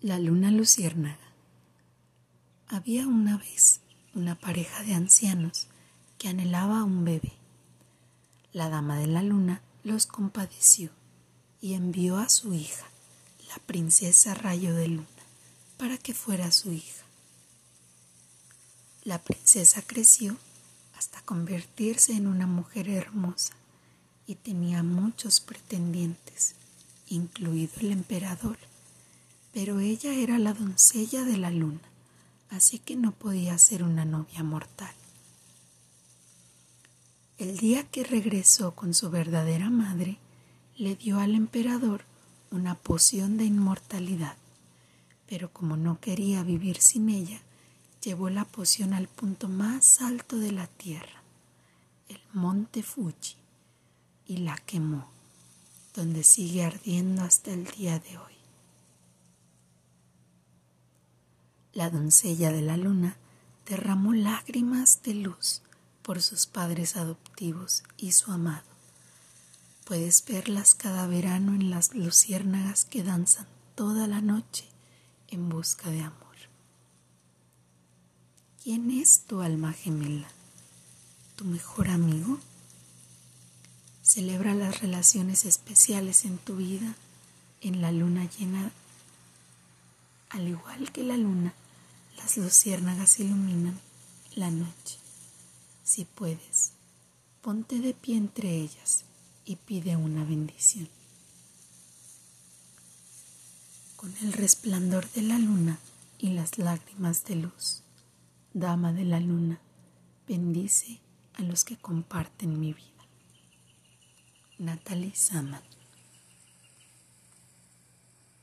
La luna luciérnaga. Había una vez una pareja de ancianos que anhelaba un bebé. La dama de la luna los compadeció y envió a su hija, la princesa Rayo de Luna, para que fuera su hija. La princesa creció hasta convertirse en una mujer hermosa y tenía muchos pretendientes, incluido el emperador pero ella era la doncella de la luna, así que no podía ser una novia mortal. El día que regresó con su verdadera madre, le dio al emperador una poción de inmortalidad, pero como no quería vivir sin ella, llevó la poción al punto más alto de la tierra, el monte Fuji, y la quemó, donde sigue ardiendo hasta el día de hoy. La doncella de la luna derramó lágrimas de luz por sus padres adoptivos y su amado. Puedes verlas cada verano en las luciérnagas que danzan toda la noche en busca de amor. ¿Quién es tu alma gemela? ¿Tu mejor amigo? Celebra las relaciones especiales en tu vida en la luna llena, al igual que la luna las luciérnagas iluminan la noche. Si puedes, ponte de pie entre ellas y pide una bendición. Con el resplandor de la luna y las lágrimas de luz, Dama de la luna, bendice a los que comparten mi vida. Natalie Saman